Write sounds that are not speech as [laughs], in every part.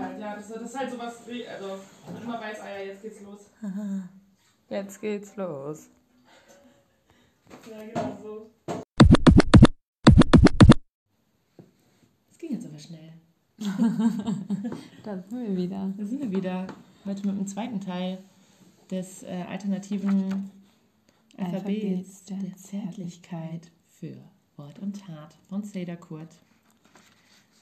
Halt, ja. Das, das ist halt sowas, wie- also immer weiß, ah ja, jetzt geht's los. [laughs] Jetzt geht's los. Ja, genau so. Es ging jetzt aber schnell. [laughs] Da sind wir wieder. Da sind wir wieder. Heute mit dem zweiten Teil des äh, alternativen Alphabets Alphabets der der Zärtlichkeit für Wort und Tat von Seda Kurt.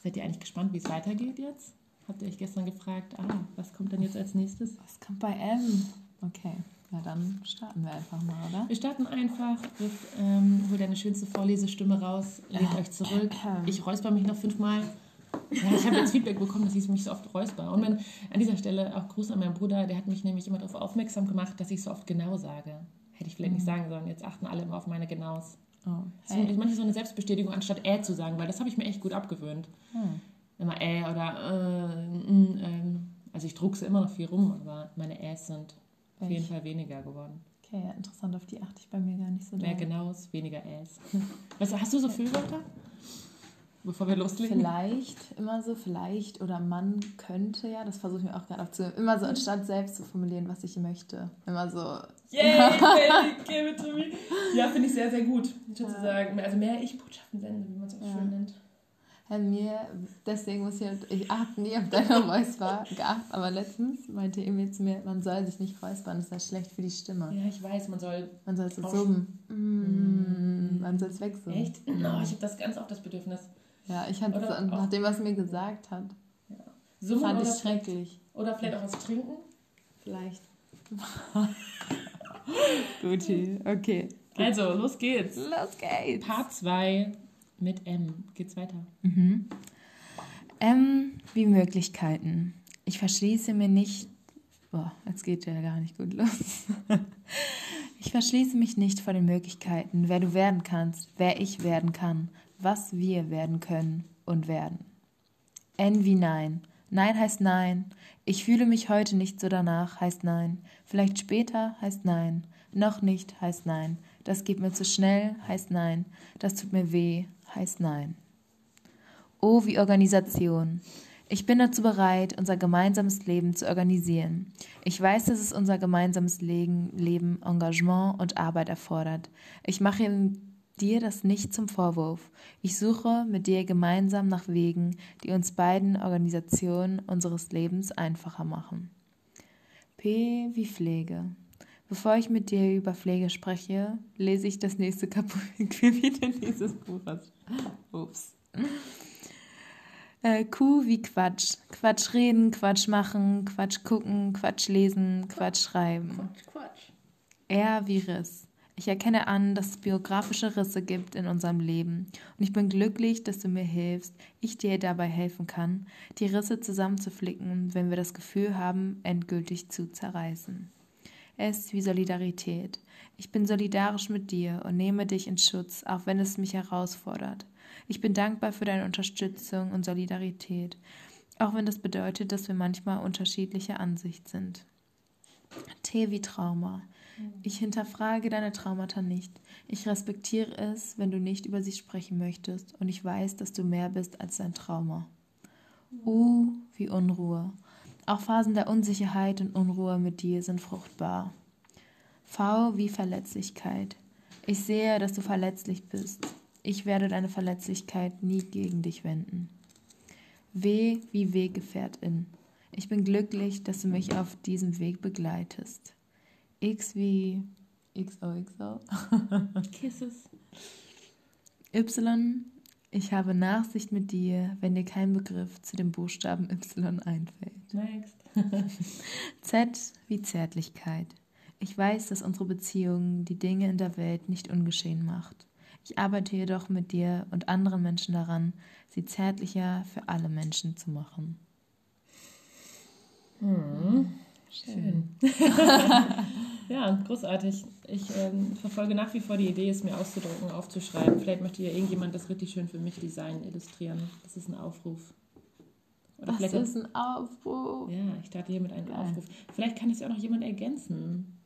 Seid ihr eigentlich gespannt, wie es weitergeht jetzt? Habt ihr euch gestern gefragt, ah, was kommt denn jetzt als nächstes? Was kommt bei M? Okay, ja, dann starten wir einfach mal, oder? Wir starten einfach. Riff, ähm, hol deine schönste Vorlesestimme raus, lehnt euch zurück. Ich räusper mich noch fünfmal. Ja, ich habe jetzt Feedback bekommen, dass ich mich so oft räusper. Und wenn, an dieser Stelle auch Gruß an meinen Bruder, der hat mich nämlich immer darauf aufmerksam gemacht, dass ich so oft genau sage. Hätte ich vielleicht nicht sagen sollen. Jetzt achten alle immer auf meine Genaus. Oh, Das ist manchmal so eine Selbstbestätigung, anstatt äh zu sagen, weil das habe ich mir echt gut abgewöhnt. Hm. Immer äh oder äh, ähm. Also ich druckse immer noch viel rum, aber meine Äs sind auf jeden? Fall weniger geworden. Okay, ja, interessant, auf die achte ich bei mir gar nicht so Mehr. Genaues, weniger Äs. [laughs] Weißt hast du so Füllwörter? Bevor wir loslegen? Vielleicht, immer so, vielleicht oder man könnte ja, das versuche ich mir auch gerade aufzunehmen, immer so anstatt selbst zu formulieren, was ich möchte. Immer so, Yay, Baby, give it to me. Ja, finde ich sehr, sehr gut. Sozusagen, also mehr Ich-Botschaften senden, wie man es auch Ja. schön nennt. Herr mir, deswegen muss ich, ich achte nie auf deine Räusper geachtet, aber letztens meinte Emil zu mir, man soll sich nicht räuspern, das ist ja schlecht für die Stimme. Ja, ich weiß, man soll. Man soll es so summen. Mm, man soll es wegsummen. Echt? No, ich habe das ganz oft das Bedürfnis. Ja, ich hatte es, auch- nachdem was er mir gesagt hat, Summen fand ich schrecklich. oder vielleicht auch was trinken. Vielleicht. [laughs] Guti, okay. Also, los geht's. Los geht's. Part 2 mit M. Geht's weiter? Mhm. M wie Möglichkeiten. Ich verschließe mir nicht. Boah, jetzt geht ja gar nicht gut los. [laughs] Ich verschließe mich nicht vor den Möglichkeiten, wer du werden kannst, wer ich werden kann, was wir werden können und werden. N wie Nein. Nein heißt Nein. Ich fühle mich heute nicht so danach heißt Nein. Vielleicht später heißt Nein. Noch nicht heißt Nein. Das geht mir zu schnell heißt Nein. Das tut mir weh heißt Nein. O wie Organisation. Ich bin dazu bereit, unser gemeinsames Leben zu organisieren. Ich weiß, dass es unser gemeinsames Leben, Leben Engagement und Arbeit erfordert. Ich mache dir das nicht zum Vorwurf. Ich suche mit dir gemeinsam nach Wegen, die uns beiden Organisationen unseres Lebens einfacher machen. P wie Pflege. Bevor ich mit dir über Pflege spreche, lese ich das nächste Kapitel [laughs] dieses Buches. Ups. Äh, Q wie Quatsch. Quatsch reden, Quatsch machen, Quatsch gucken, Quatsch lesen, Quatsch schreiben. Quatsch, Quatsch. R wie Riss. Ich erkenne an, dass es biografische Risse gibt in unserem Leben. Und ich bin glücklich, dass du mir hilfst, ich dir dabei helfen kann, die Risse zusammenzuflicken, wenn wir das Gefühl haben, endgültig zu zerreißen. S wie Solidarität. Ich bin solidarisch mit dir und nehme dich in Schutz, auch wenn es mich herausfordert. Ich bin dankbar für deine Unterstützung und Solidarität, auch wenn das bedeutet, dass wir manchmal unterschiedlicher Ansicht sind. T wie Trauma. Ich hinterfrage deine Traumata nicht. Ich respektiere es, wenn du nicht über sie sprechen möchtest, und ich weiß, dass du mehr bist als dein Trauma. U wie Unruhe. Auch Phasen der Unsicherheit und Unruhe mit dir sind fruchtbar. V wie Verletzlichkeit. Ich sehe, dass du verletzlich bist. Ich werde deine Verletzlichkeit nie gegen dich wenden. W wie Weggefährtin. Ich bin glücklich, dass du mich auf diesem Weg begleitest. X wie XOXO. Kisses. Y. Ich habe Nachsicht mit dir, wenn dir kein Begriff zu dem Buchstaben Y einfällt. Next. [laughs] Z wie Zärtlichkeit. Ich weiß, dass unsere Beziehung die Dinge in der Welt nicht ungeschehen macht. Ich arbeite jedoch mit dir und anderen Menschen daran, sie zärtlicher für alle Menschen zu machen. Hm. Schön. [laughs] [laughs] ja, großartig. Ich ähm, verfolge nach wie vor die Idee, es mir auszudrucken, aufzuschreiben. Vielleicht möchte ja irgendjemand das richtig schön für mich designen, illustrieren. Das ist ein Aufruf. Oder vielleicht ist ein Aufruf? Ja, ich starte hier mit einem Geil. Aufruf. Vielleicht kann es ja auch noch jemand ergänzen.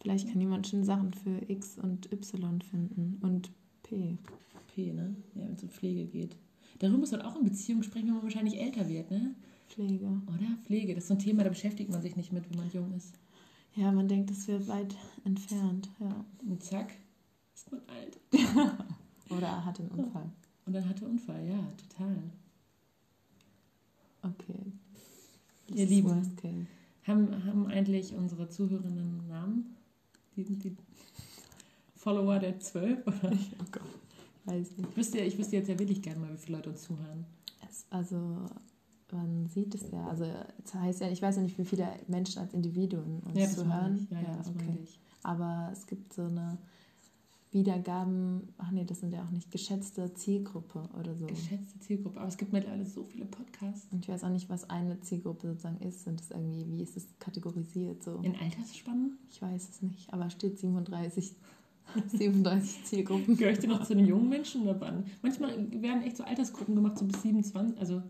Vielleicht kann jemand schon Sachen für X und Y finden und P. P, ne? Ja, wenn es um Pflege geht. Darüber muss man auch in Beziehungen sprechen, wenn man wahrscheinlich älter wird, ne? Pflege. Oder? Pflege, das ist so ein Thema, da beschäftigt man sich nicht mit, wenn man jung ist. Ja, man denkt, es wäre weit entfernt, ja. Und zack, ist man alt. [laughs] Oder er hat einen Unfall. Und dann hat er Unfall, ja, total. Okay. Das Ihr Lieben. Haben, haben eigentlich unsere Zuhörerinnen Namen? Die, die Follower der 12? Oder? [laughs] Oh Gott. Weiß nicht. Ich wüsste, ich wüsste jetzt ja wirklich gerne mal, wie viele Leute uns zuhören. Es, also, man sieht es ja. Also, es heißt ja, ich weiß ja nicht, wie viele Menschen als Individuen uns Ja, das zuhören. ich. Ja, ja, das meine ich. Aber es gibt so eine Wiedergaben, ach nee, das sind ja auch nicht geschätzte Zielgruppe oder so. Geschätzte Zielgruppe. Aber es gibt mittlerweile so viele Podcasts. Und ich weiß auch nicht, was eine Zielgruppe sozusagen ist. Sind das irgendwie, wie ist es kategorisiert so? In Altersspannen? Ich weiß es nicht, aber steht 37, 37 [laughs] Zielgruppen. Gehöre ich dir noch zu den jungen Menschen oder wann? Manchmal werden echt so Altersgruppen gemacht, so bis 27, also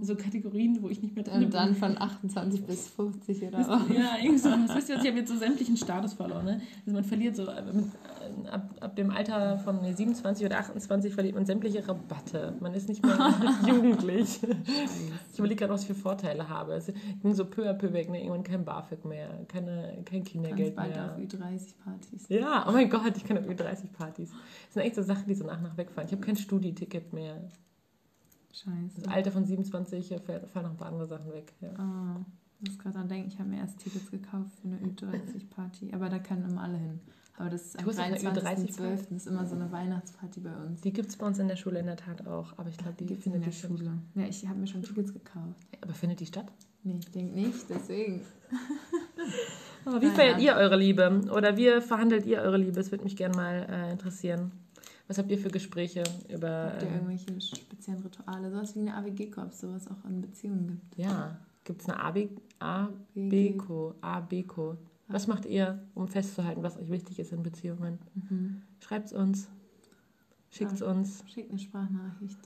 so Kategorien, wo ich nicht mehr drin Und dann von 28 bis 50 oder was? Ja, irgendwie so. Das wisst ihr, ich habe jetzt so sämtlichen Status verloren. Ne? Also man verliert so, äh, äh, ab, ab dem Alter von nee, 27 oder 28 verliert man sämtliche Rabatte. Man ist nicht mehr [laughs] jugendlich. Ich überlege gerade, was ich für Vorteile habe. Es ging so peu à peu weg. Ne? Irgendwann kein BAföG mehr, keine, kein Ganz Kindergeld bald mehr. auf Ü30-Partys. Ja, oh mein Gott, ich kann auf Ü30-Partys. Das sind echt so Sachen, die so nach und nach wegfallen. Ich habe kein Studieticket mehr. Scheiße. Das Alter von 27 äh, fällt- fallen noch ein paar andere Sachen weg. Ja. Ah, ich muss gerade dran denken, ich habe mir erst Tickets gekauft für eine Ü30-Party. Aber da können immer alle hin. Aber das ist am Du hast auch eine 23.12. Das ist immer so eine Weihnachtsparty bei uns. Die gibt es bei uns in der Schule in der Tat auch. Aber ich glaube, die gibt's in findet der die statt. Schule. Ja, ich habe mir schon Tickets gekauft. Aber findet die statt? Nee, ich denke nicht, deswegen. [laughs] Aber wie feiert ihr eure Liebe? Oder wie verhandelt ihr eure Liebe? Das würde mich gerne mal äh, interessieren. Was habt ihr für Gespräche über. Habt ihr ähm, irgendwelche speziellen Rituale? Sowas wie eine AWG-Korps, sowas auch in Beziehungen gibt. ja, gibt es eine AB, ABECO? ABECO. Was macht ihr, um festzuhalten, was euch wichtig ist in Beziehungen? Mhm. Schreibt es uns. Schickt es uns. Schickt eine Sprachnachricht.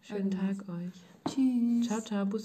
Schönen Irgendwas. Tag euch. Tschüss. Ciao, ciao. Bussi.